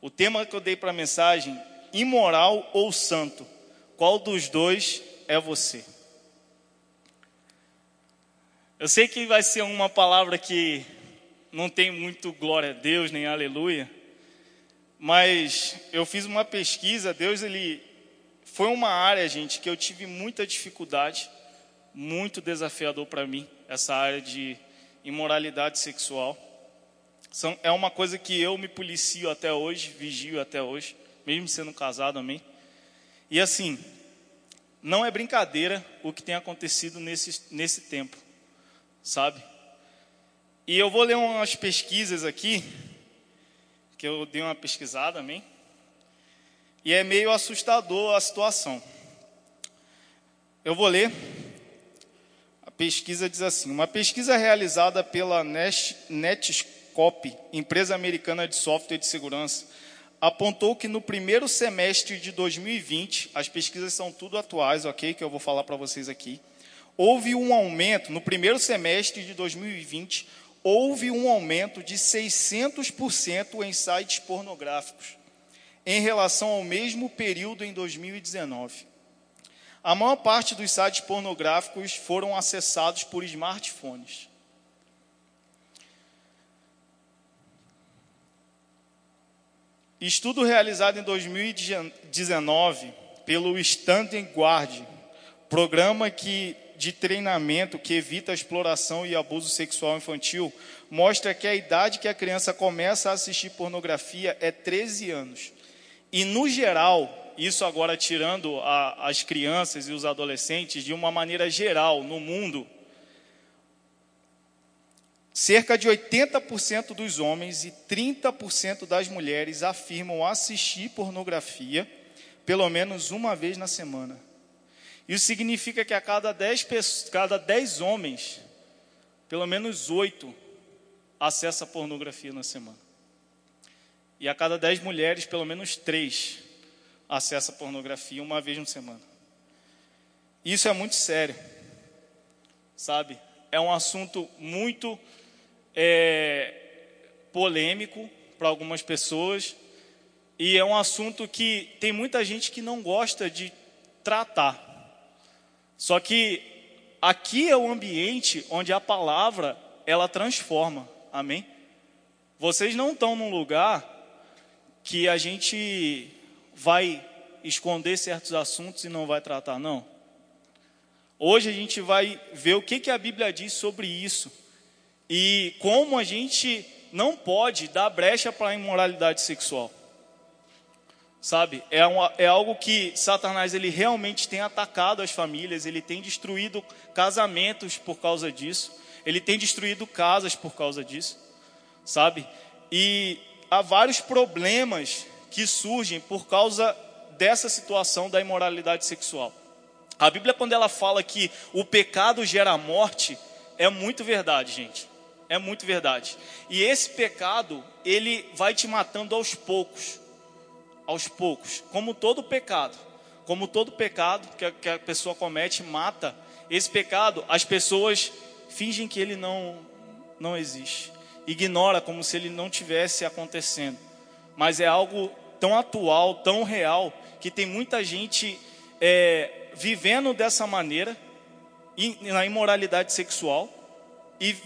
O tema que eu dei para a mensagem, imoral ou santo? Qual dos dois é você? Eu sei que vai ser uma palavra que não tem muito glória a Deus, nem aleluia, mas eu fiz uma pesquisa, Deus ele foi uma área, gente, que eu tive muita dificuldade, muito desafiador para mim, essa área de imoralidade sexual. São, é uma coisa que eu me policio até hoje, vigio até hoje, mesmo sendo casado, amém? E assim, não é brincadeira o que tem acontecido nesse, nesse tempo, sabe? E eu vou ler umas pesquisas aqui, que eu dei uma pesquisada, amém? E é meio assustador a situação. Eu vou ler. A pesquisa diz assim: uma pesquisa realizada pela Netscope, empresa americana de software de segurança, apontou que no primeiro semestre de 2020, as pesquisas são tudo atuais, ok? Que eu vou falar para vocês aqui. Houve um aumento, no primeiro semestre de 2020, houve um aumento de 600% em sites pornográficos em relação ao mesmo período em 2019. A maior parte dos sites pornográficos foram acessados por smartphones. Estudo realizado em 2019 pelo Standing Guard, programa que, de treinamento que evita a exploração e abuso sexual infantil, mostra que a idade que a criança começa a assistir pornografia é 13 anos. E, no geral, isso agora tirando a, as crianças e os adolescentes, de uma maneira geral, no mundo, cerca de 80% dos homens e 30% das mulheres afirmam assistir pornografia pelo menos uma vez na semana. Isso significa que a cada 10, cada 10 homens, pelo menos 8 acessa pornografia na semana. E a cada dez mulheres, pelo menos três acessa pornografia uma vez na semana. Isso é muito sério, sabe? É um assunto muito é, polêmico para algumas pessoas e é um assunto que tem muita gente que não gosta de tratar. Só que aqui é o ambiente onde a palavra ela transforma. Amém? Vocês não estão num lugar que a gente vai esconder certos assuntos e não vai tratar, não. Hoje a gente vai ver o que, que a Bíblia diz sobre isso e como a gente não pode dar brecha para a imoralidade sexual. Sabe, é, é algo que Satanás ele realmente tem atacado as famílias, ele tem destruído casamentos por causa disso, ele tem destruído casas por causa disso, sabe? E há vários problemas que surgem por causa dessa situação da imoralidade sexual. A Bíblia, quando ela fala que o pecado gera morte, é muito verdade, gente. É muito verdade. E esse pecado, ele vai te matando aos poucos. Aos poucos. Como todo pecado. Como todo pecado que a, que a pessoa comete, mata. Esse pecado, as pessoas fingem que ele não, não existe ignora como se ele não tivesse acontecendo. Mas é algo tão atual, tão real, que tem muita gente é, vivendo dessa maneira, na imoralidade sexual, e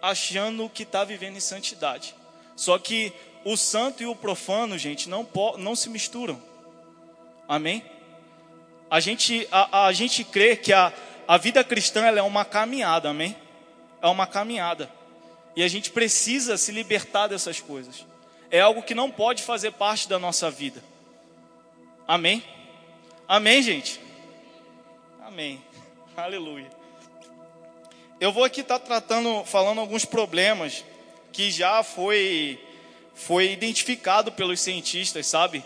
achando que está vivendo em santidade. Só que o santo e o profano, gente, não, não se misturam. Amém? A gente, a, a gente crê que a, a vida cristã é uma caminhada, amém? É uma caminhada. E a gente precisa se libertar dessas coisas. É algo que não pode fazer parte da nossa vida. Amém? Amém, gente? Amém. Aleluia. Eu vou aqui estar tá tratando, falando alguns problemas que já foi, foi identificado pelos cientistas, sabe?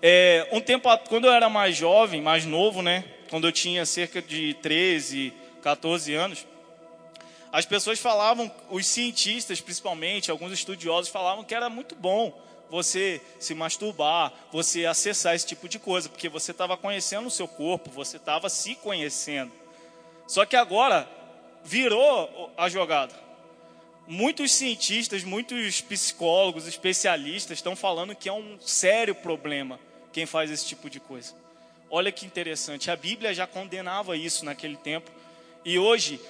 É, um tempo, quando eu era mais jovem, mais novo, né? Quando eu tinha cerca de 13, 14 anos, as pessoas falavam, os cientistas principalmente, alguns estudiosos falavam que era muito bom você se masturbar, você acessar esse tipo de coisa, porque você estava conhecendo o seu corpo, você estava se conhecendo. Só que agora virou a jogada. muitos cientistas, muitos psicólogos, especialistas estão falando que é um sério problema quem faz esse tipo de coisa. Olha que interessante, a Bíblia já condenava isso naquele tempo e hoje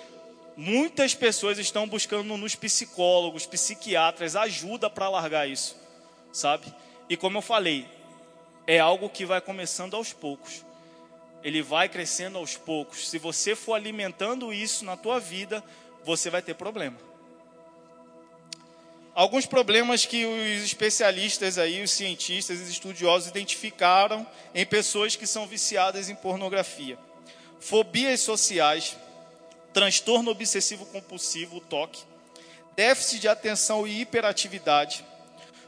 muitas pessoas estão buscando nos psicólogos, psiquiatras ajuda para largar isso, sabe? E como eu falei, é algo que vai começando aos poucos. Ele vai crescendo aos poucos. Se você for alimentando isso na tua vida, você vai ter problema. Alguns problemas que os especialistas aí, os cientistas, os estudiosos identificaram em pessoas que são viciadas em pornografia. Fobias sociais, transtorno obsessivo compulsivo, toque, déficit de atenção e hiperatividade.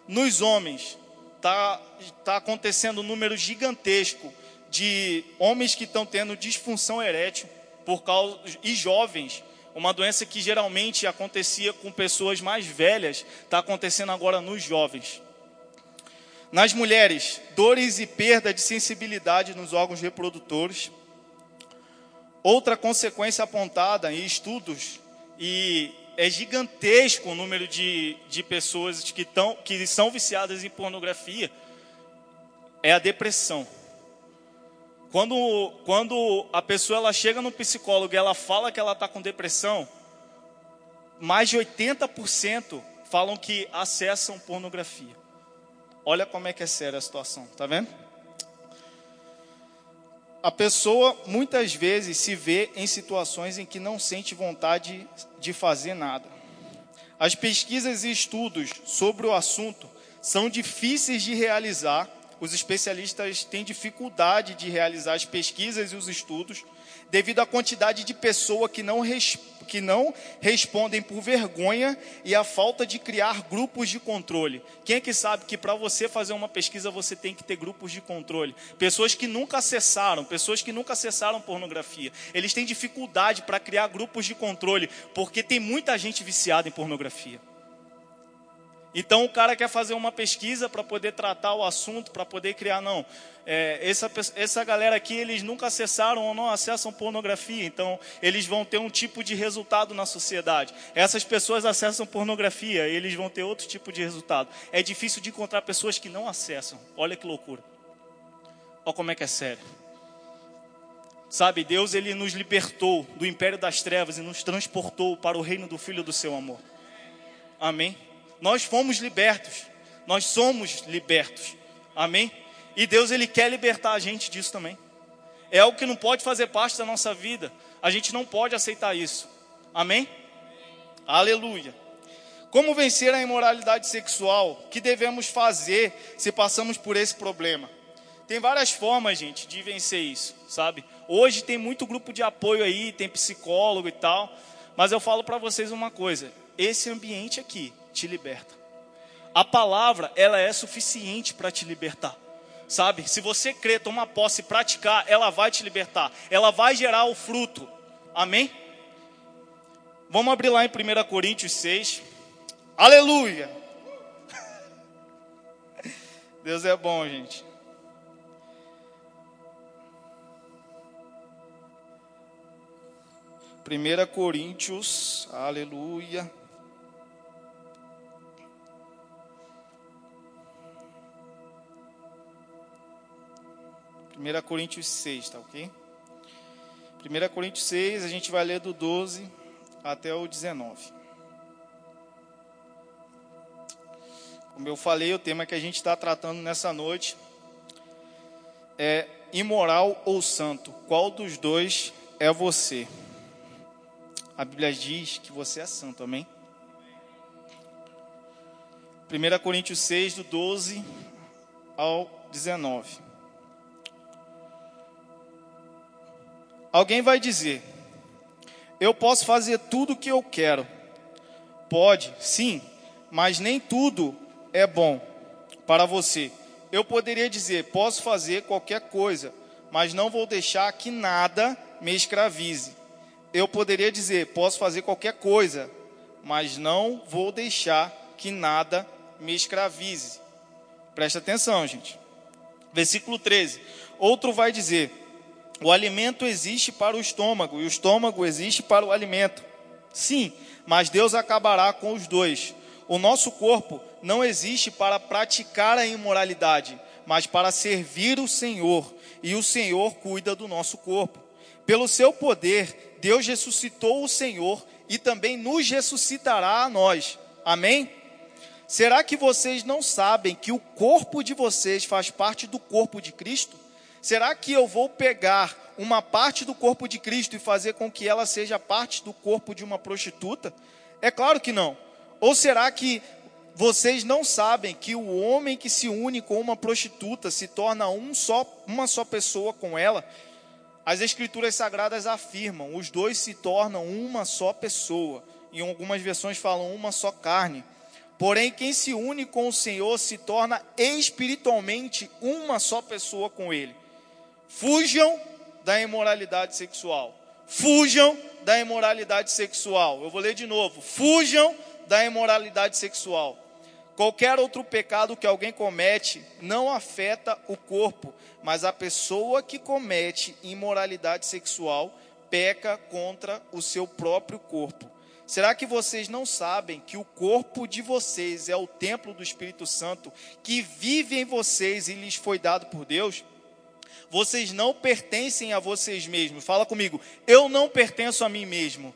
Nos homens, está tá acontecendo um número gigantesco de homens que estão tendo disfunção erétil por causa e jovens uma doença que geralmente acontecia com pessoas mais velhas, está acontecendo agora nos jovens. Nas mulheres, dores e perda de sensibilidade nos órgãos reprodutores. Outra consequência apontada em estudos, e é gigantesco o número de, de pessoas que, tão, que são viciadas em pornografia, é a depressão. Quando, quando a pessoa ela chega no psicólogo e ela fala que ela está com depressão, mais de 80% falam que acessam pornografia. Olha como é que é séria a situação, tá vendo? A pessoa muitas vezes se vê em situações em que não sente vontade de fazer nada. As pesquisas e estudos sobre o assunto são difíceis de realizar os especialistas têm dificuldade de realizar as pesquisas e os estudos devido à quantidade de pessoas que não, que não respondem por vergonha e a falta de criar grupos de controle. Quem é que sabe que para você fazer uma pesquisa você tem que ter grupos de controle? Pessoas que nunca acessaram, pessoas que nunca acessaram pornografia. Eles têm dificuldade para criar grupos de controle porque tem muita gente viciada em pornografia. Então o cara quer fazer uma pesquisa para poder tratar o assunto, para poder criar, não. É, essa, essa galera aqui, eles nunca acessaram ou não acessam pornografia, então eles vão ter um tipo de resultado na sociedade. Essas pessoas acessam pornografia, eles vão ter outro tipo de resultado. É difícil de encontrar pessoas que não acessam. Olha que loucura. Olha como é que é sério. Sabe, Deus ele nos libertou do império das trevas e nos transportou para o reino do Filho do seu amor. Amém. Nós fomos libertos. Nós somos libertos. Amém? E Deus ele quer libertar a gente disso também. É algo que não pode fazer parte da nossa vida. A gente não pode aceitar isso. Amém? Aleluia. Como vencer a imoralidade sexual? O que devemos fazer se passamos por esse problema? Tem várias formas, gente, de vencer isso, sabe? Hoje tem muito grupo de apoio aí, tem psicólogo e tal, mas eu falo para vocês uma coisa: esse ambiente aqui te liberta. A palavra, ela é suficiente para te libertar. Sabe? Se você crer, tomar posse e praticar, ela vai te libertar. Ela vai gerar o fruto. Amém? Vamos abrir lá em 1 Coríntios 6. Aleluia! Deus é bom, gente. Primeira Coríntios, aleluia. 1 Coríntios 6, tá ok? 1 Coríntios 6, a gente vai ler do 12 até o 19. Como eu falei, o tema que a gente está tratando nessa noite é imoral ou santo. Qual dos dois é você? A Bíblia diz que você é santo, amém? 1 Coríntios 6, do 12 ao 19. Alguém vai dizer: Eu posso fazer tudo o que eu quero. Pode, sim, mas nem tudo é bom para você. Eu poderia dizer: Posso fazer qualquer coisa, mas não vou deixar que nada me escravize. Eu poderia dizer: Posso fazer qualquer coisa, mas não vou deixar que nada me escravize. Presta atenção, gente. Versículo 13. Outro vai dizer: o alimento existe para o estômago e o estômago existe para o alimento. Sim, mas Deus acabará com os dois. O nosso corpo não existe para praticar a imoralidade, mas para servir o Senhor, e o Senhor cuida do nosso corpo. Pelo seu poder, Deus ressuscitou o Senhor e também nos ressuscitará a nós. Amém? Será que vocês não sabem que o corpo de vocês faz parte do corpo de Cristo? Será que eu vou pegar uma parte do corpo de Cristo e fazer com que ela seja parte do corpo de uma prostituta? É claro que não. Ou será que vocês não sabem que o homem que se une com uma prostituta se torna um só, uma só pessoa com ela? As escrituras sagradas afirmam, os dois se tornam uma só pessoa. Em algumas versões falam uma só carne. Porém, quem se une com o Senhor se torna espiritualmente uma só pessoa com Ele. Fujam da imoralidade sexual. Fujam da imoralidade sexual. Eu vou ler de novo. Fujam da imoralidade sexual. Qualquer outro pecado que alguém comete não afeta o corpo, mas a pessoa que comete imoralidade sexual peca contra o seu próprio corpo. Será que vocês não sabem que o corpo de vocês é o templo do Espírito Santo que vive em vocês e lhes foi dado por Deus? Vocês não pertencem a vocês mesmos. Fala comigo. Eu não pertenço a mim mesmo.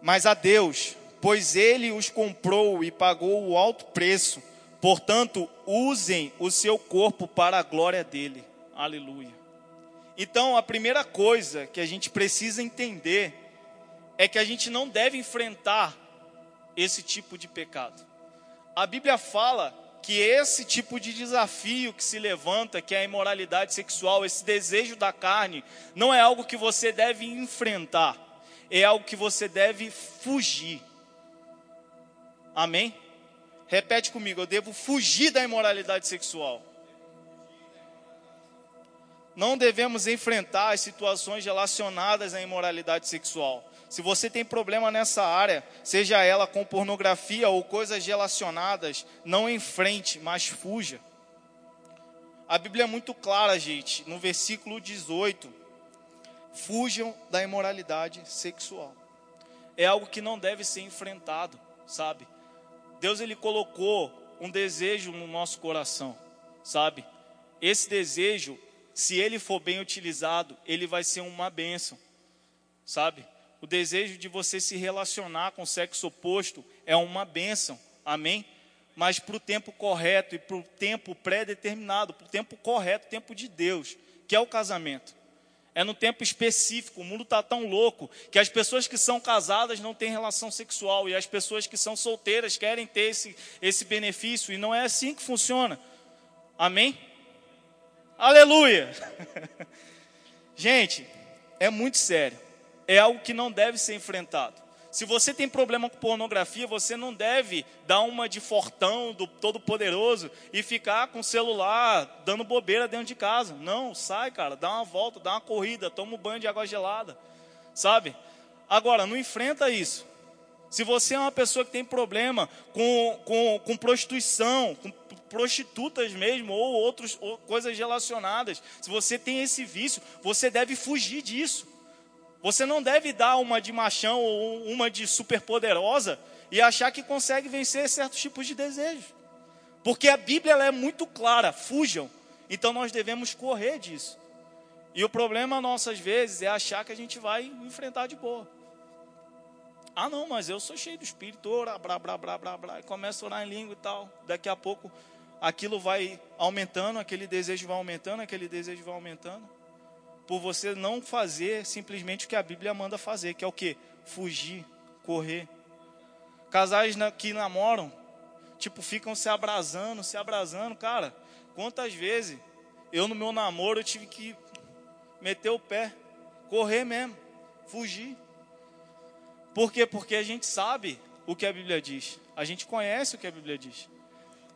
Mas a Deus, pois ele os comprou e pagou o alto preço. Portanto, usem o seu corpo para a glória dele. Aleluia. Então, a primeira coisa que a gente precisa entender é que a gente não deve enfrentar esse tipo de pecado. A Bíblia fala que esse tipo de desafio que se levanta, que é a imoralidade sexual, esse desejo da carne, não é algo que você deve enfrentar, é algo que você deve fugir. Amém? Repete comigo, eu devo fugir da imoralidade sexual não devemos enfrentar as situações relacionadas à imoralidade sexual. Se você tem problema nessa área, seja ela com pornografia ou coisas relacionadas, não enfrente, mas fuja. A Bíblia é muito clara, gente, no versículo 18: fujam da imoralidade sexual. É algo que não deve ser enfrentado, sabe? Deus ele colocou um desejo no nosso coração, sabe? Esse desejo se ele for bem utilizado, ele vai ser uma bênção, sabe? O desejo de você se relacionar com o sexo oposto é uma bênção, amém? Mas para o tempo correto e para o tempo pré-determinado, para o tempo correto, tempo de Deus, que é o casamento. É no tempo específico, o mundo está tão louco que as pessoas que são casadas não têm relação sexual e as pessoas que são solteiras querem ter esse, esse benefício, e não é assim que funciona, amém? Aleluia! Gente, é muito sério. É algo que não deve ser enfrentado. Se você tem problema com pornografia, você não deve dar uma de fortão do Todo-Poderoso e ficar com o celular dando bobeira dentro de casa. Não, sai, cara, dá uma volta, dá uma corrida, toma um banho de água gelada, sabe? Agora, não enfrenta isso. Se você é uma pessoa que tem problema com, com, com prostituição, com prostitutas mesmo, ou outras ou coisas relacionadas. Se você tem esse vício, você deve fugir disso. Você não deve dar uma de machão ou uma de superpoderosa e achar que consegue vencer certos tipos de desejos. Porque a Bíblia é muito clara, fujam. Então nós devemos correr disso. E o problema nossas vezes é achar que a gente vai enfrentar de boa. Ah, não, mas eu sou cheio do Espírito, ora, blá, blá, blá, blá, blá, e começa a orar em língua e tal. Daqui a pouco aquilo vai aumentando, aquele desejo vai aumentando, aquele desejo vai aumentando. Por você não fazer simplesmente o que a Bíblia manda fazer, que é o que? Fugir, correr. Casais que namoram, tipo, ficam se abrasando, se abrasando, cara. Quantas vezes eu no meu namoro eu tive que meter o pé, correr mesmo, fugir. Por quê? Porque a gente sabe o que a Bíblia diz. A gente conhece o que a Bíblia diz.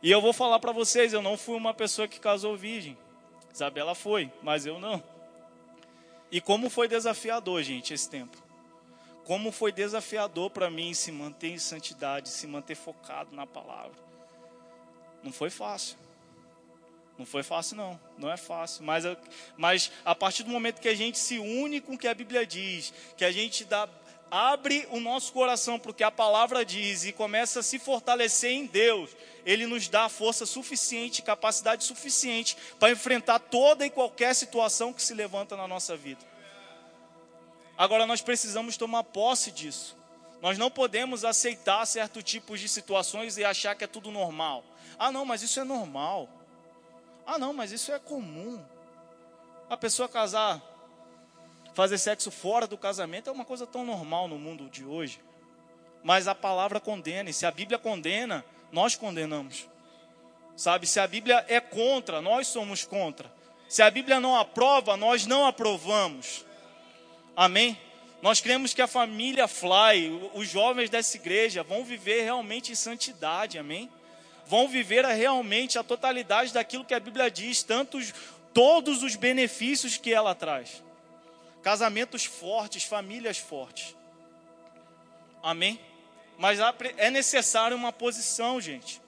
E eu vou falar para vocês, eu não fui uma pessoa que casou virgem. Isabela foi, mas eu não. E como foi desafiador, gente, esse tempo. Como foi desafiador para mim se manter em santidade, se manter focado na palavra. Não foi fácil. Não foi fácil, não. Não é fácil. Mas, mas a partir do momento que a gente se une com o que a Bíblia diz, que a gente dá, abre o nosso coração para o que a palavra diz e começa a se fortalecer em Deus, Ele nos dá força suficiente, capacidade suficiente para enfrentar toda e qualquer situação que se levanta na nossa vida. Agora nós precisamos tomar posse disso. Nós não podemos aceitar certo tipos de situações e achar que é tudo normal. Ah, não, mas isso é normal. Ah, não, mas isso é comum. A pessoa casar, fazer sexo fora do casamento é uma coisa tão normal no mundo de hoje. Mas a palavra condena, e se a Bíblia condena, nós condenamos. Sabe, se a Bíblia é contra, nós somos contra. Se a Bíblia não aprova, nós não aprovamos. Amém? Nós cremos que a família Fly, os jovens dessa igreja, vão viver realmente em santidade, amém? vão viver realmente a totalidade daquilo que a Bíblia diz, tantos, todos os benefícios que ela traz. Casamentos fortes, famílias fortes. Amém? Mas é necessário uma posição, gente.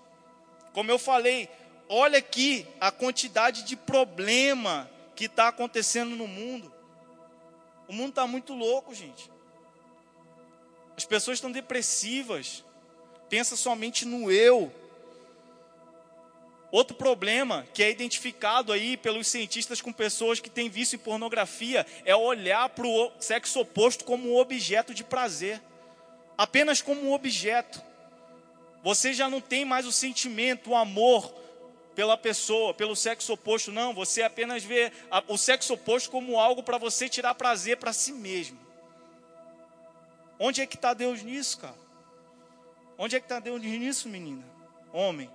Como eu falei, olha aqui a quantidade de problema que está acontecendo no mundo. O mundo está muito louco, gente. As pessoas estão depressivas. Pensa somente no eu. Outro problema que é identificado aí pelos cientistas com pessoas que têm vício em pornografia é olhar para o sexo oposto como um objeto de prazer, apenas como um objeto. Você já não tem mais o sentimento, o amor pela pessoa, pelo sexo oposto, não. Você apenas vê o sexo oposto como algo para você tirar prazer para si mesmo. Onde é que está Deus nisso, cara? Onde é que está Deus nisso, menina? Homem.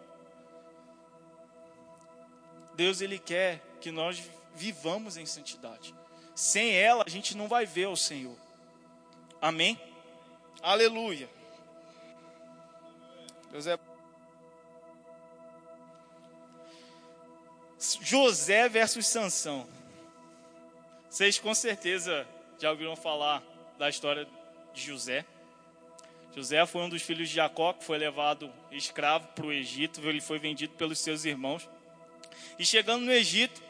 Deus ele quer que nós vivamos em santidade. Sem ela a gente não vai ver o Senhor. Amém? Aleluia. Deus é José versus Sansão. Vocês com certeza já ouviram falar da história de José. José foi um dos filhos de Jacó que foi levado escravo para o Egito. Ele foi vendido pelos seus irmãos. E chegando no Egito,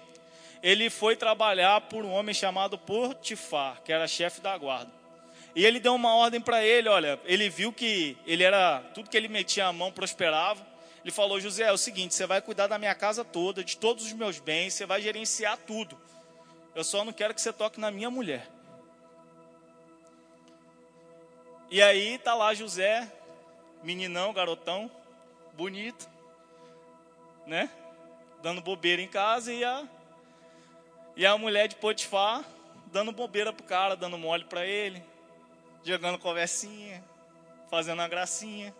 ele foi trabalhar por um homem chamado Potifar, que era chefe da guarda. E ele deu uma ordem para ele, olha, ele viu que ele era tudo que ele metia a mão prosperava. Ele falou: "José, é o seguinte, você vai cuidar da minha casa toda, de todos os meus bens, você vai gerenciar tudo. Eu só não quero que você toque na minha mulher." E aí tá lá José, meninão, garotão, bonito, né? dando bobeira em casa e a, e a mulher de Potifar dando bobeira pro cara, dando mole para ele, jogando conversinha, fazendo uma gracinha.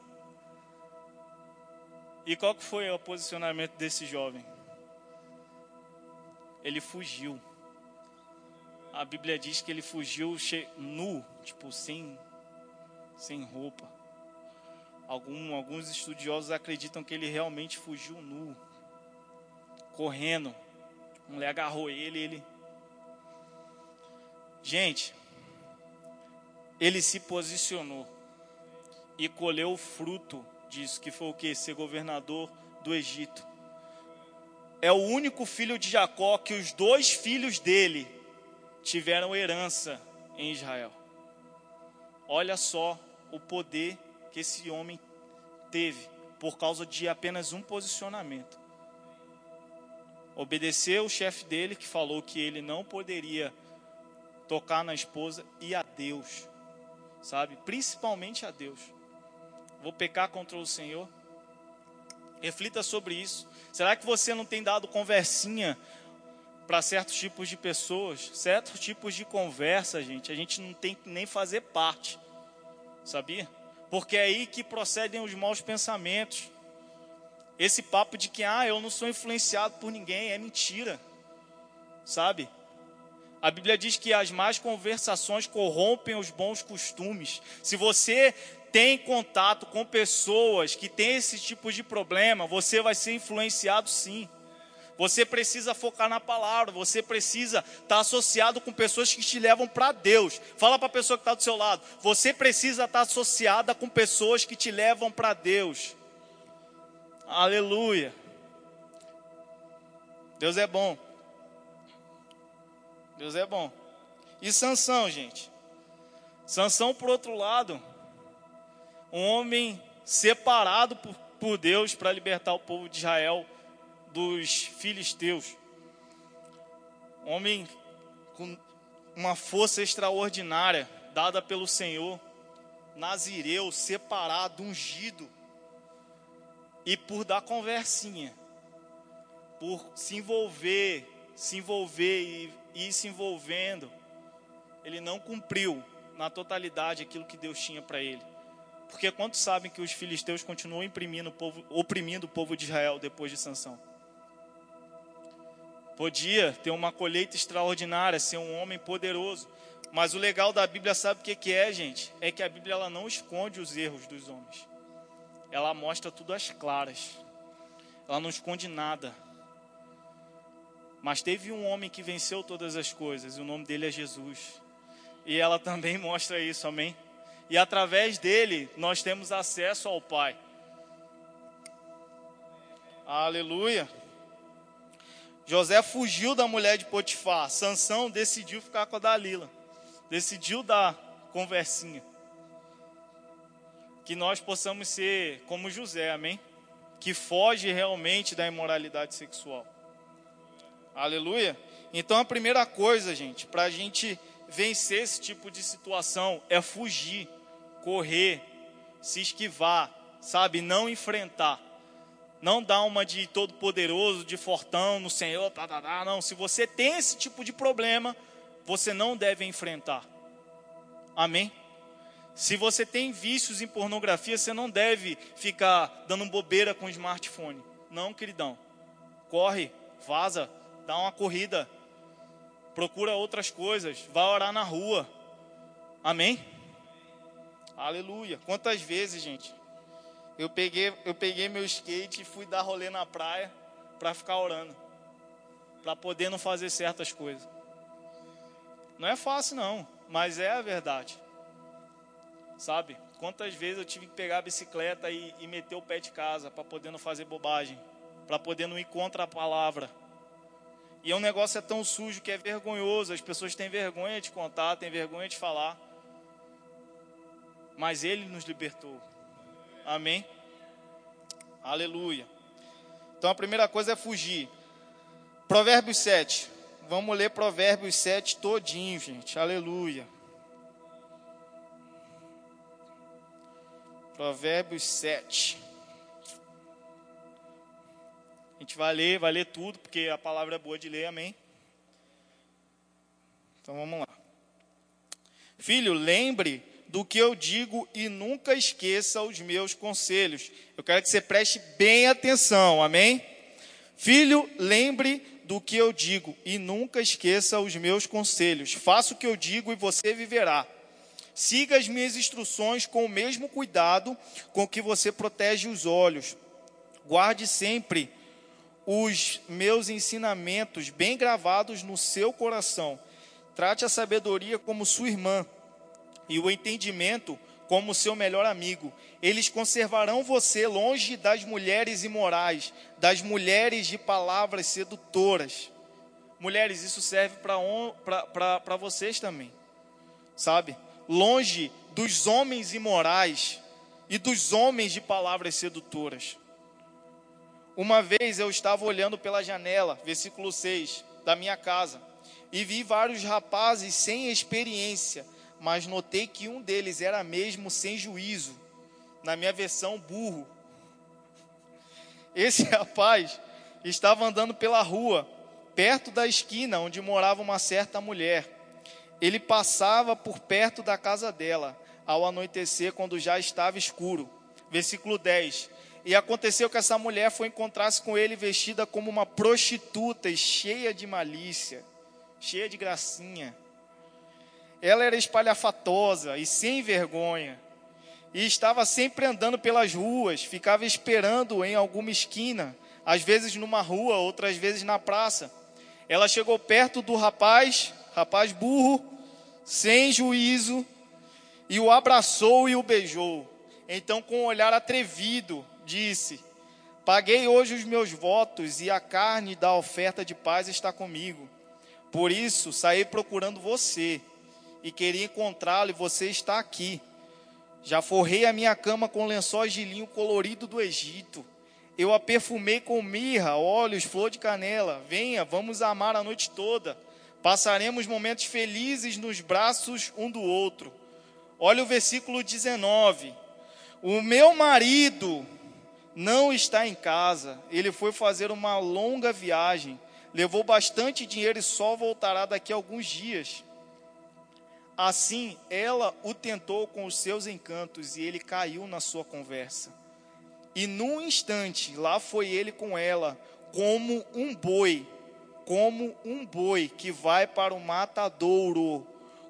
E qual que foi o posicionamento desse jovem? Ele fugiu. A Bíblia diz que ele fugiu nu, tipo sem, sem roupa. Algum, alguns estudiosos acreditam que ele realmente fugiu nu correndo. A mulher agarrou ele, ele. Gente, ele se posicionou e colheu o fruto disso, que foi o que? Ser governador do Egito. É o único filho de Jacó que os dois filhos dele tiveram herança em Israel. Olha só o poder que esse homem teve por causa de apenas um posicionamento obedeceu o chefe dele, que falou que ele não poderia tocar na esposa, e a Deus, sabe? Principalmente a Deus. Vou pecar contra o Senhor? Reflita sobre isso. Será que você não tem dado conversinha para certos tipos de pessoas, certos tipos de conversa, gente? A gente não tem que nem fazer parte, sabia? Porque é aí que procedem os maus pensamentos. Esse papo de que, ah, eu não sou influenciado por ninguém, é mentira. Sabe? A Bíblia diz que as más conversações corrompem os bons costumes. Se você tem contato com pessoas que têm esse tipo de problema, você vai ser influenciado sim. Você precisa focar na palavra, você precisa estar associado com pessoas que te levam para Deus. Fala para a pessoa que está do seu lado. Você precisa estar associada com pessoas que te levam para Deus. Aleluia. Deus é bom. Deus é bom. E Sansão, gente? Sansão, por outro lado, um homem separado por, por Deus para libertar o povo de Israel dos filisteus. Um homem com uma força extraordinária dada pelo Senhor, nazireu, separado, ungido, e por dar conversinha, por se envolver, se envolver e ir se envolvendo, ele não cumpriu na totalidade aquilo que Deus tinha para ele. Porque quantos sabem que os filisteus continuam o povo, oprimindo o povo de Israel depois de Sansão? Podia ter uma colheita extraordinária, ser um homem poderoso. Mas o legal da Bíblia, sabe o que, que é, gente? É que a Bíblia ela não esconde os erros dos homens. Ela mostra tudo às claras. Ela não esconde nada. Mas teve um homem que venceu todas as coisas, e o nome dele é Jesus. E ela também mostra isso, amém? E através dele nós temos acesso ao Pai. Aleluia. José fugiu da mulher de Potifar. Sansão decidiu ficar com a Dalila. Decidiu dar conversinha. Que nós possamos ser como José, amém? Que foge realmente da imoralidade sexual. Aleluia. Então a primeira coisa, gente, para a gente vencer esse tipo de situação é fugir, correr, se esquivar, sabe? Não enfrentar. Não dá uma de todo poderoso, de fortão no Senhor, tá, tá, tá. não. Se você tem esse tipo de problema, você não deve enfrentar. Amém? Se você tem vícios em pornografia, você não deve ficar dando bobeira com o smartphone. Não, queridão. Corre, vaza, dá uma corrida. Procura outras coisas, vai orar na rua. Amém? Aleluia. Quantas vezes, gente, eu peguei, eu peguei meu skate e fui dar rolê na praia para ficar orando, para poder não fazer certas coisas. Não é fácil não, mas é a verdade. Sabe? Quantas vezes eu tive que pegar a bicicleta e, e meter o pé de casa para poder não fazer bobagem, para poder não ir contra a palavra. E é um negócio é tão sujo que é vergonhoso, as pessoas têm vergonha de contar, têm vergonha de falar. Mas ele nos libertou. Amém? Aleluia. Então a primeira coisa é fugir. Provérbios 7. Vamos ler Provérbios 7 todinho, gente. Aleluia. Provérbios 7. Gente vai ler, vai ler tudo, porque a palavra é boa de ler, amém? Então vamos lá. Filho, lembre do que eu digo e nunca esqueça os meus conselhos. Eu quero que você preste bem atenção, amém? Filho, lembre do que eu digo e nunca esqueça os meus conselhos. Faça o que eu digo e você viverá. Siga as minhas instruções com o mesmo cuidado com que você protege os olhos. Guarde sempre os meus ensinamentos bem gravados no seu coração. Trate a sabedoria como sua irmã e o entendimento como seu melhor amigo. Eles conservarão você longe das mulheres imorais, das mulheres de palavras sedutoras. Mulheres, isso serve para vocês também, sabe? Longe dos homens imorais e dos homens de palavras sedutoras. Uma vez eu estava olhando pela janela, versículo 6, da minha casa, e vi vários rapazes sem experiência mas notei que um deles era mesmo sem juízo, na minha versão burro. Esse rapaz estava andando pela rua, perto da esquina onde morava uma certa mulher. Ele passava por perto da casa dela, ao anoitecer, quando já estava escuro. Versículo 10. E aconteceu que essa mulher foi encontrar-se com ele vestida como uma prostituta e cheia de malícia, cheia de gracinha. Ela era espalhafatosa e sem vergonha, e estava sempre andando pelas ruas, ficava esperando em alguma esquina, às vezes numa rua, outras vezes na praça. Ela chegou perto do rapaz, rapaz burro, sem juízo, e o abraçou e o beijou. Então, com um olhar atrevido, disse: Paguei hoje os meus votos e a carne da oferta de paz está comigo. Por isso, saí procurando você e queria encontrá-lo e você está aqui. Já forrei a minha cama com lençóis de linho colorido do Egito. Eu a perfumei com mirra, óleos, flor de canela. Venha, vamos amar a noite toda. Passaremos momentos felizes nos braços um do outro. Olha o versículo 19. O meu marido não está em casa. Ele foi fazer uma longa viagem. Levou bastante dinheiro e só voltará daqui a alguns dias. Assim, ela o tentou com os seus encantos e ele caiu na sua conversa. E num instante, lá foi ele com ela, como um boi, como um boi que vai para o matadouro,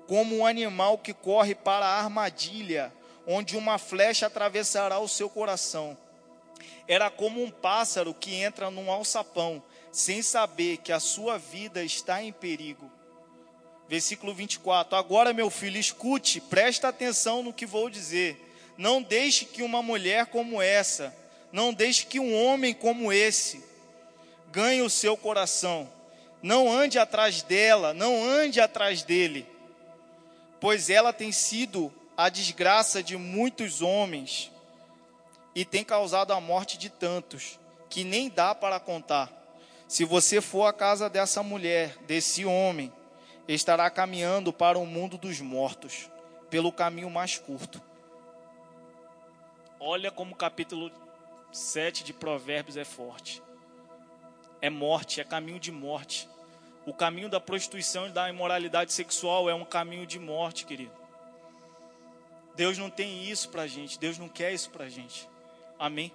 como um animal que corre para a armadilha, onde uma flecha atravessará o seu coração. Era como um pássaro que entra num alçapão, sem saber que a sua vida está em perigo. Versículo 24: Agora, meu filho, escute, presta atenção no que vou dizer. Não deixe que uma mulher como essa, não deixe que um homem como esse ganhe o seu coração. Não ande atrás dela, não ande atrás dele, pois ela tem sido a desgraça de muitos homens e tem causado a morte de tantos, que nem dá para contar. Se você for à casa dessa mulher, desse homem, estará caminhando para o mundo dos mortos, pelo caminho mais curto. Olha como o capítulo 7 de Provérbios é forte. É morte, é caminho de morte. O caminho da prostituição e da imoralidade sexual é um caminho de morte, querido. Deus não tem isso para gente, Deus não quer isso para gente. Amém?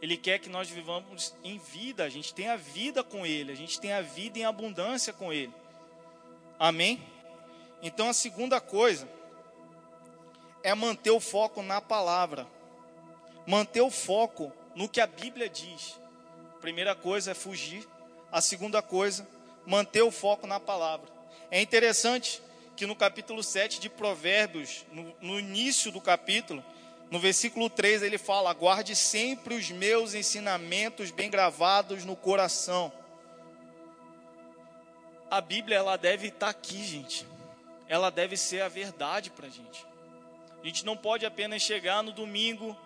Ele quer que nós vivamos em vida, a gente tenha vida com Ele, a gente tenha vida em abundância com Ele. Amém? Então a segunda coisa é manter o foco na palavra, manter o foco no que a Bíblia diz. A primeira coisa é fugir, a segunda coisa, manter o foco na palavra. É interessante que no capítulo 7 de Provérbios, no, no início do capítulo, no versículo 3 ele fala: Guarde sempre os meus ensinamentos bem gravados no coração a Bíblia ela deve estar tá aqui, gente. Ela deve ser a verdade para a gente. A gente não pode apenas chegar no domingo,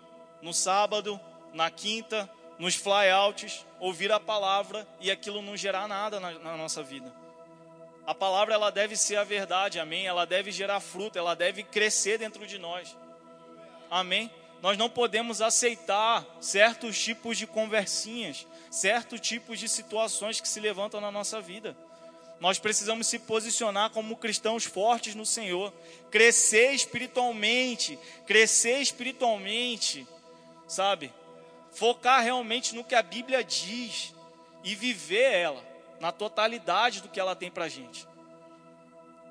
no sábado, na quinta, nos flyouts, ouvir a palavra e aquilo não gerar nada na, na nossa vida. A palavra ela deve ser a verdade, amém? Ela deve gerar fruto, ela deve crescer dentro de nós. Amém? Nós não podemos aceitar certos tipos de conversinhas, certos tipos de situações que se levantam na nossa vida. Nós precisamos se posicionar como cristãos fortes no Senhor, crescer espiritualmente, crescer espiritualmente, sabe? Focar realmente no que a Bíblia diz e viver ela na totalidade do que ela tem para gente.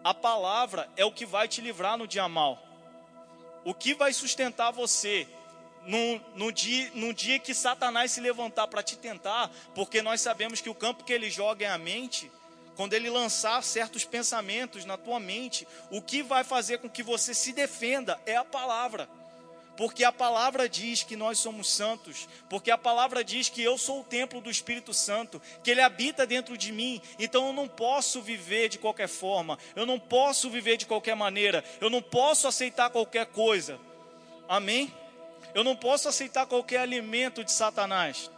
A palavra é o que vai te livrar no dia mal. O que vai sustentar você no, no, dia, no dia que Satanás se levantar para te tentar, porque nós sabemos que o campo que ele joga é a mente. Quando ele lançar certos pensamentos na tua mente, o que vai fazer com que você se defenda? É a palavra. Porque a palavra diz que nós somos santos, porque a palavra diz que eu sou o templo do Espírito Santo, que ele habita dentro de mim, então eu não posso viver de qualquer forma, eu não posso viver de qualquer maneira, eu não posso aceitar qualquer coisa. Amém? Eu não posso aceitar qualquer alimento de Satanás.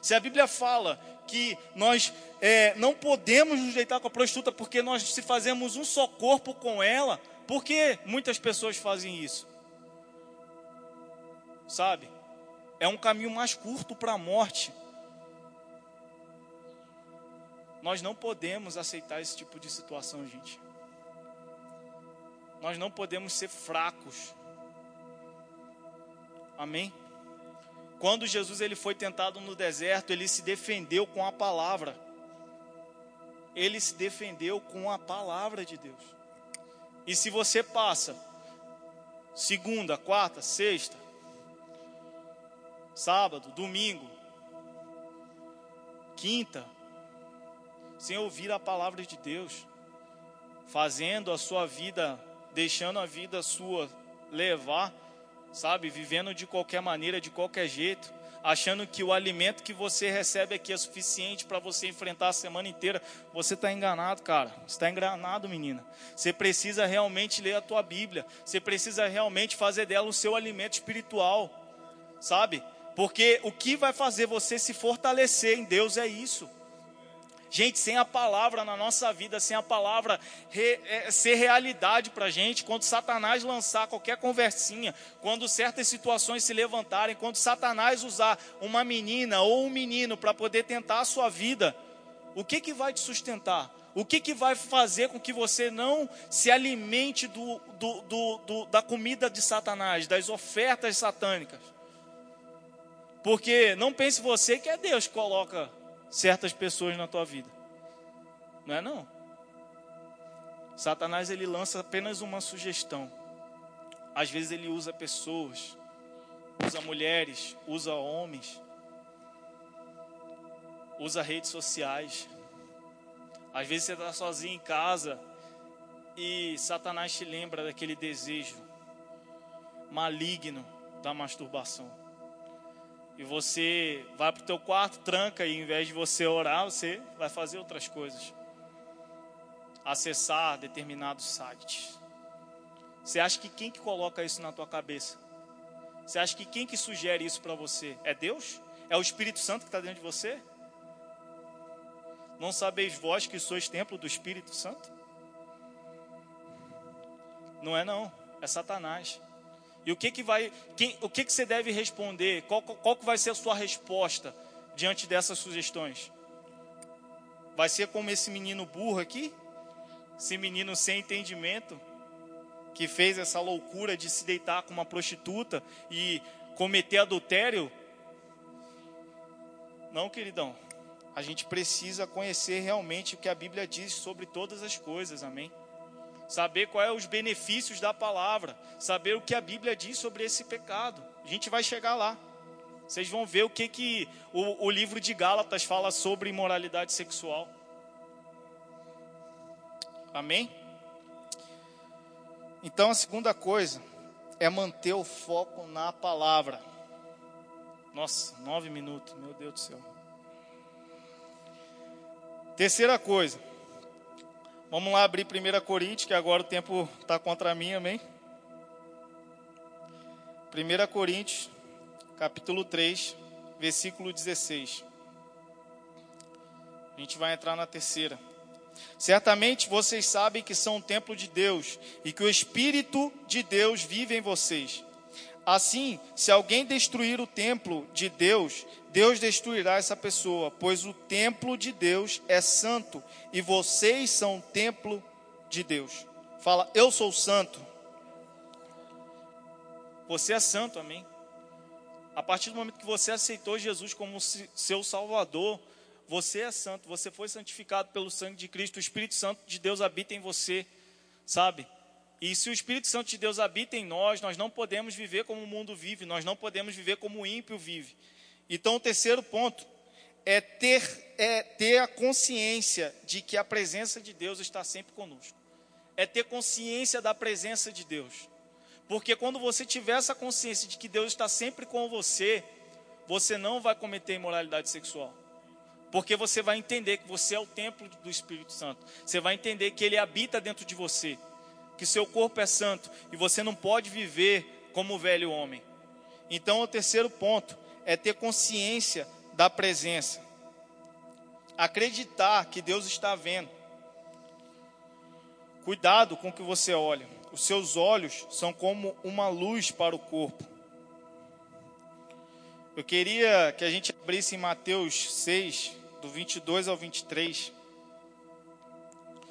Se a Bíblia fala que nós é, não podemos nos deitar com a prostituta porque nós se fazemos um só corpo com ela. Por que muitas pessoas fazem isso? Sabe? É um caminho mais curto para a morte. Nós não podemos aceitar esse tipo de situação, gente. Nós não podemos ser fracos. Amém? Quando Jesus ele foi tentado no deserto, ele se defendeu com a palavra. Ele se defendeu com a palavra de Deus. E se você passa segunda, quarta, sexta, sábado, domingo, quinta, sem ouvir a palavra de Deus, fazendo a sua vida, deixando a vida sua levar sabe, vivendo de qualquer maneira, de qualquer jeito, achando que o alimento que você recebe aqui é suficiente para você enfrentar a semana inteira, você está enganado, cara. Você está enganado, menina. Você precisa realmente ler a tua Bíblia. Você precisa realmente fazer dela o seu alimento espiritual, sabe? Porque o que vai fazer você se fortalecer em Deus é isso. Gente, sem a palavra na nossa vida, sem a palavra re, é, ser realidade para a gente, quando Satanás lançar qualquer conversinha, quando certas situações se levantarem, quando Satanás usar uma menina ou um menino para poder tentar a sua vida, o que, que vai te sustentar? O que, que vai fazer com que você não se alimente do, do, do, do da comida de Satanás, das ofertas satânicas? Porque não pense você que é Deus que coloca certas pessoas na tua vida. Não é não. Satanás ele lança apenas uma sugestão. Às vezes ele usa pessoas, usa mulheres, usa homens, usa redes sociais. Às vezes você está sozinho em casa e Satanás te lembra daquele desejo maligno da masturbação e você vai para o teu quarto, tranca e em vez de você orar, você vai fazer outras coisas. Acessar determinados sites. Você acha que quem que coloca isso na tua cabeça? Você acha que quem que sugere isso para você? É Deus? É o Espírito Santo que está dentro de você? Não sabeis vós que sois templo do Espírito Santo? Não é não, é Satanás. E o que que vai, quem, o que que você deve responder? Qual, qual que vai ser a sua resposta diante dessas sugestões? Vai ser como esse menino burro aqui? Esse menino sem entendimento que fez essa loucura de se deitar com uma prostituta e cometer adultério? Não, queridão. A gente precisa conhecer realmente o que a Bíblia diz sobre todas as coisas, amém? Saber quais são os benefícios da palavra, saber o que a Bíblia diz sobre esse pecado. A gente vai chegar lá. Vocês vão ver o que, que o, o livro de Gálatas fala sobre imoralidade sexual. Amém? Então a segunda coisa é manter o foco na palavra. Nossa, nove minutos, meu Deus do céu. Terceira coisa, Vamos lá abrir 1 Coríntios, que agora o tempo está contra mim, amém? 1 Coríntios, capítulo 3, versículo 16. A gente vai entrar na terceira. Certamente vocês sabem que são o templo de Deus e que o Espírito de Deus vive em vocês. Assim, se alguém destruir o templo de Deus, Deus destruirá essa pessoa, pois o templo de Deus é santo e vocês são o templo de Deus. Fala, eu sou santo. Você é santo, amém? A partir do momento que você aceitou Jesus como seu Salvador, você é santo, você foi santificado pelo sangue de Cristo, o Espírito Santo de Deus habita em você, sabe? E se o Espírito Santo de Deus habita em nós, nós não podemos viver como o mundo vive, nós não podemos viver como o ímpio vive. Então, o terceiro ponto é ter, é ter a consciência de que a presença de Deus está sempre conosco. É ter consciência da presença de Deus. Porque quando você tiver essa consciência de que Deus está sempre com você, você não vai cometer imoralidade sexual. Porque você vai entender que você é o templo do Espírito Santo. Você vai entender que ele habita dentro de você que seu corpo é santo e você não pode viver como o velho homem. Então, o terceiro ponto é ter consciência da presença. Acreditar que Deus está vendo. Cuidado com o que você olha. Os seus olhos são como uma luz para o corpo. Eu queria que a gente abrisse em Mateus 6, do 22 ao 23.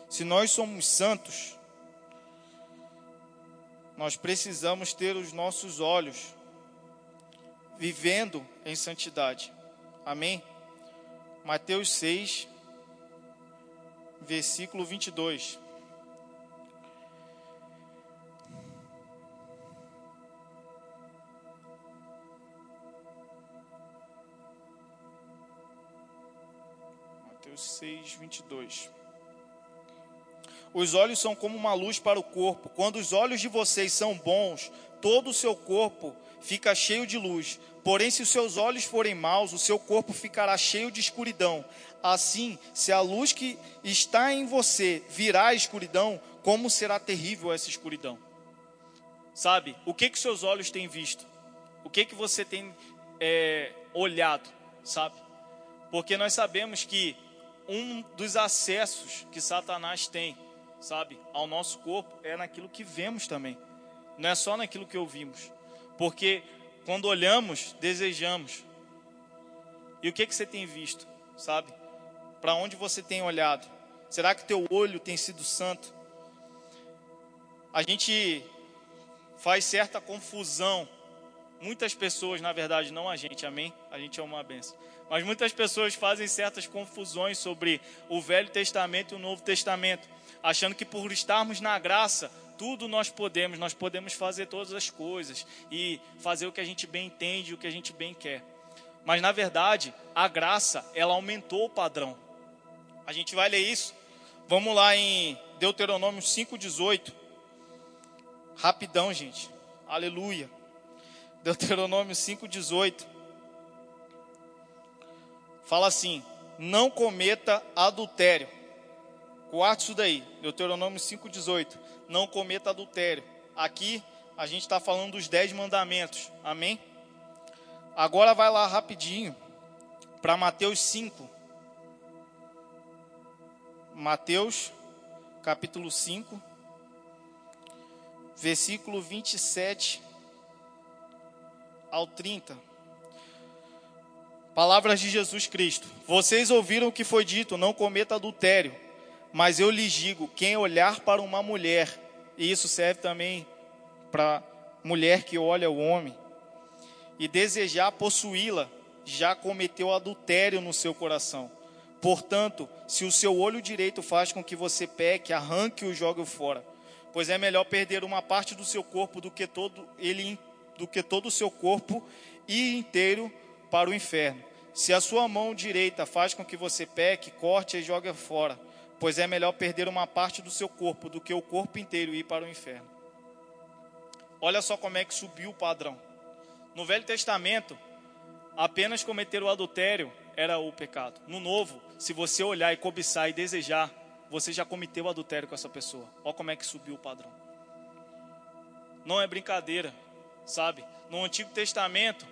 Se nós somos santos, nós precisamos ter os nossos olhos vivendo em santidade. Amém? Mateus 6, versículo 22. Mateus 6, 22. Os olhos são como uma luz para o corpo. Quando os olhos de vocês são bons, todo o seu corpo fica cheio de luz. Porém, se os seus olhos forem maus, o seu corpo ficará cheio de escuridão. Assim, se a luz que está em você virar a escuridão, como será terrível essa escuridão? Sabe? O que que seus olhos têm visto? O que que você tem é, olhado? Sabe? Porque nós sabemos que um dos acessos que Satanás tem sabe, ao nosso corpo é naquilo que vemos também. Não é só naquilo que ouvimos. Porque quando olhamos, desejamos. E o que que você tem visto, sabe? Para onde você tem olhado? Será que teu olho tem sido santo? A gente faz certa confusão. Muitas pessoas, na verdade, não a gente, amém? A gente é uma benção. Mas muitas pessoas fazem certas confusões sobre o Velho Testamento e o Novo Testamento achando que por estarmos na graça, tudo nós podemos, nós podemos fazer todas as coisas e fazer o que a gente bem entende, o que a gente bem quer. Mas na verdade, a graça, ela aumentou o padrão. A gente vai ler isso. Vamos lá em Deuteronômio 5:18. Rapidão, gente. Aleluia. Deuteronômio 5:18. Fala assim: Não cometa adultério Guarde isso daí, Deuteronômio 5,18. Não cometa adultério. Aqui a gente está falando dos dez mandamentos. Amém? Agora vai lá rapidinho para Mateus 5. Mateus capítulo 5, versículo 27 ao 30. Palavras de Jesus Cristo. Vocês ouviram o que foi dito: não cometa adultério. Mas eu lhes digo: quem olhar para uma mulher, e isso serve também para mulher que olha o homem, e desejar possuí-la, já cometeu adultério no seu coração. Portanto, se o seu olho direito faz com que você peque, arranque-o e jogue-o fora. Pois é melhor perder uma parte do seu corpo do que todo ele do que todo o seu corpo e inteiro para o inferno. Se a sua mão direita faz com que você peque, corte e jogue fora pois é melhor perder uma parte do seu corpo do que o corpo inteiro ir para o inferno. Olha só como é que subiu o padrão. No Velho Testamento, apenas cometer o adultério era o pecado. No Novo, se você olhar e cobiçar e desejar, você já cometeu adultério com essa pessoa. Olha como é que subiu o padrão. Não é brincadeira, sabe? No Antigo Testamento,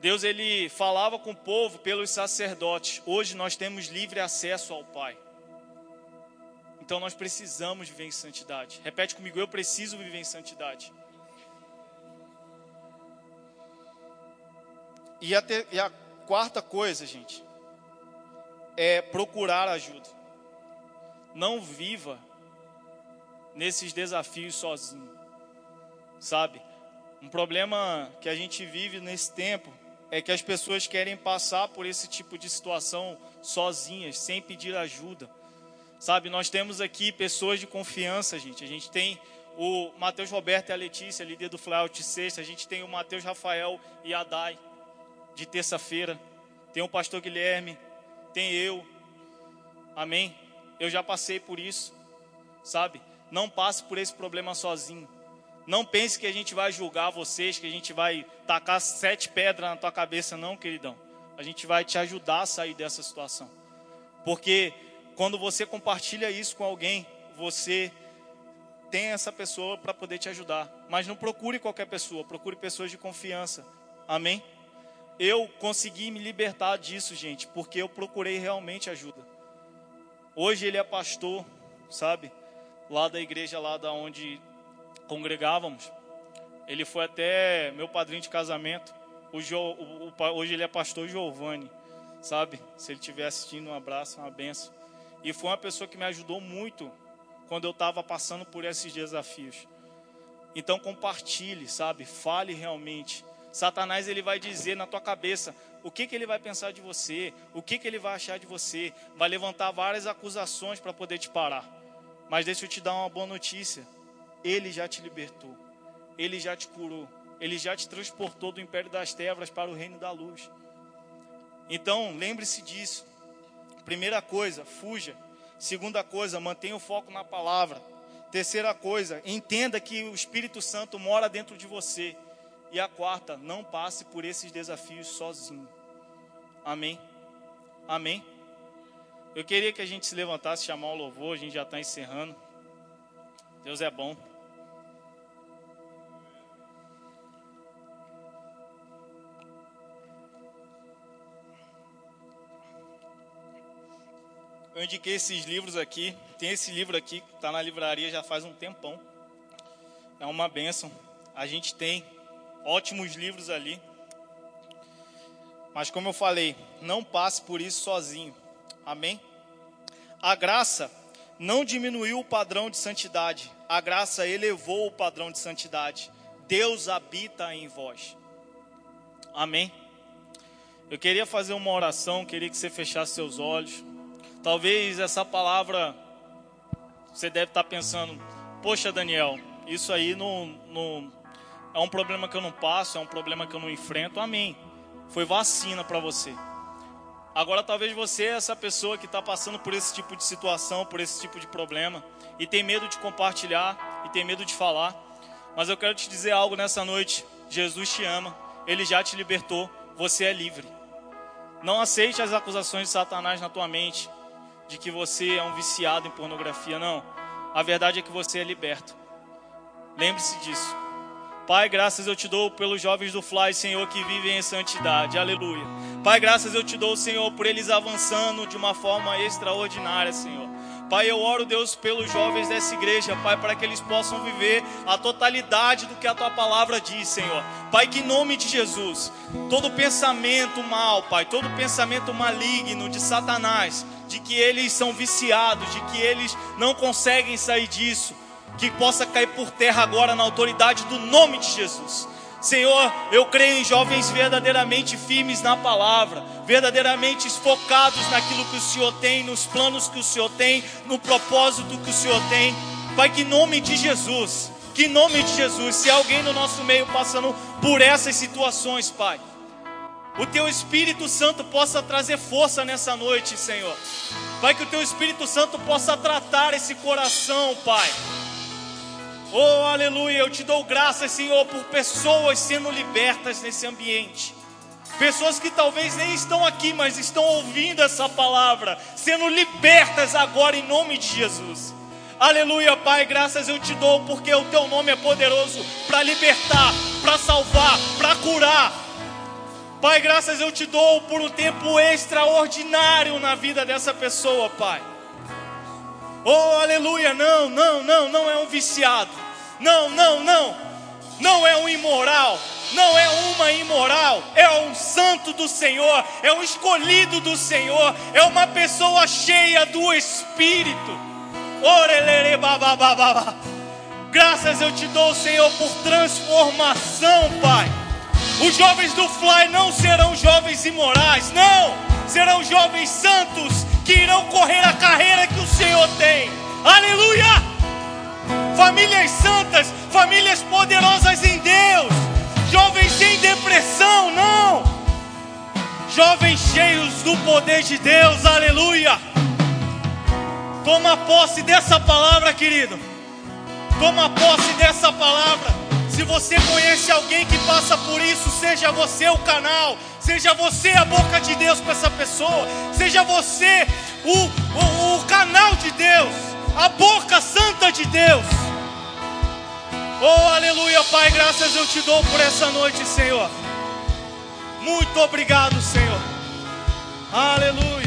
Deus ele falava com o povo pelos sacerdotes. Hoje nós temos livre acesso ao Pai. Então nós precisamos viver em santidade. Repete comigo, eu preciso viver em santidade. E a, e a quarta coisa, gente, é procurar ajuda. Não viva nesses desafios sozinho. Sabe? Um problema que a gente vive nesse tempo é que as pessoas querem passar por esse tipo de situação sozinhas, sem pedir ajuda. Sabe, nós temos aqui pessoas de confiança, gente. A gente tem o Matheus Roberto e a Letícia, líder do Flyout Sexta. A gente tem o Matheus Rafael e a Dai, de terça-feira. Tem o pastor Guilherme, tem eu. Amém? Eu já passei por isso, sabe? Não passe por esse problema sozinho. Não pense que a gente vai julgar vocês, que a gente vai tacar sete pedras na tua cabeça, não, queridão. A gente vai te ajudar a sair dessa situação. Porque quando você compartilha isso com alguém, você tem essa pessoa para poder te ajudar. Mas não procure qualquer pessoa, procure pessoas de confiança. Amém? Eu consegui me libertar disso, gente, porque eu procurei realmente ajuda. Hoje ele é pastor, sabe? Lá da igreja lá da onde congregávamos. Ele foi até meu padrinho de casamento. Hoje, hoje ele é pastor Giovanni, sabe? Se ele estiver assistindo, um abraço, uma benção. E foi uma pessoa que me ajudou muito quando eu estava passando por esses desafios. Então compartilhe, sabe? Fale realmente. Satanás ele vai dizer na tua cabeça o que, que ele vai pensar de você, o que, que ele vai achar de você, vai levantar várias acusações para poder te parar. Mas deixa eu te dar uma boa notícia: ele já te libertou, ele já te curou, ele já te transportou do império das trevas para o reino da luz. Então lembre-se disso. Primeira coisa, fuja. Segunda coisa, mantenha o foco na palavra. Terceira coisa, entenda que o Espírito Santo mora dentro de você. E a quarta, não passe por esses desafios sozinho. Amém? Amém? Eu queria que a gente se levantasse, chamar o louvor, a gente já está encerrando. Deus é bom. Eu indiquei esses livros aqui. Tem esse livro aqui que está na livraria já faz um tempão. É uma benção. A gente tem ótimos livros ali. Mas como eu falei, não passe por isso sozinho. Amém? A graça não diminuiu o padrão de santidade. A graça elevou o padrão de santidade. Deus habita em vós. Amém? Eu queria fazer uma oração, queria que você fechasse seus olhos. Talvez essa palavra você deve estar pensando, poxa Daniel, isso aí não, não é um problema que eu não passo, é um problema que eu não enfrento. Amém. Foi vacina para você. Agora talvez você é essa pessoa que está passando por esse tipo de situação, por esse tipo de problema e tem medo de compartilhar e tem medo de falar. Mas eu quero te dizer algo nessa noite. Jesus te ama, ele já te libertou, você é livre. Não aceite as acusações de Satanás na tua mente de que você é um viciado em pornografia, não. A verdade é que você é liberto. Lembre-se disso. Pai, graças eu te dou pelos jovens do Fly, Senhor, que vivem em santidade. Aleluia. Pai, graças eu te dou, Senhor, por eles avançando de uma forma extraordinária, Senhor. Pai, eu oro, Deus, pelos jovens dessa igreja, Pai, para que eles possam viver a totalidade do que a tua palavra diz, Senhor. Pai, que em nome de Jesus, todo pensamento mal, Pai, todo pensamento maligno de Satanás, de que eles são viciados, de que eles não conseguem sair disso, que possa cair por terra agora na autoridade do nome de Jesus. Senhor, eu creio em jovens verdadeiramente firmes na palavra, verdadeiramente focados naquilo que o Senhor tem, nos planos que o Senhor tem, no propósito que o Senhor tem. Pai, que em nome de Jesus, que em nome de Jesus, se alguém no nosso meio passando por essas situações, Pai, o teu Espírito Santo possa trazer força nessa noite, Senhor. Pai, que o teu Espírito Santo possa tratar esse coração, Pai Oh, aleluia, eu te dou graças, Senhor, por pessoas sendo libertas nesse ambiente. Pessoas que talvez nem estão aqui, mas estão ouvindo essa palavra, sendo libertas agora em nome de Jesus. Aleluia, Pai, graças eu te dou, porque o teu nome é poderoso para libertar, para salvar, para curar. Pai, graças eu te dou por um tempo extraordinário na vida dessa pessoa, Pai. Oh, aleluia, não, não, não, não é um viciado não, não, não. Não é um imoral, não é uma imoral, é um santo do Senhor, é um escolhido do Senhor, é uma pessoa cheia do Espírito. Graças eu te dou, Senhor, por transformação, Pai. Os jovens do Fly não serão jovens imorais, não, serão jovens santos que irão correr a carreira que o Senhor tem. Aleluia! Famílias santas, famílias poderosas em Deus, jovens sem depressão, não, jovens cheios do poder de Deus, aleluia. Toma posse dessa palavra, querido. Toma posse dessa palavra. Se você conhece alguém que passa por isso, seja você o canal, seja você a boca de Deus para essa pessoa, seja você o, o, o canal de Deus, a boca santa de Deus. Oh, aleluia, Pai, graças eu te dou por essa noite, Senhor. Muito obrigado, Senhor. Aleluia.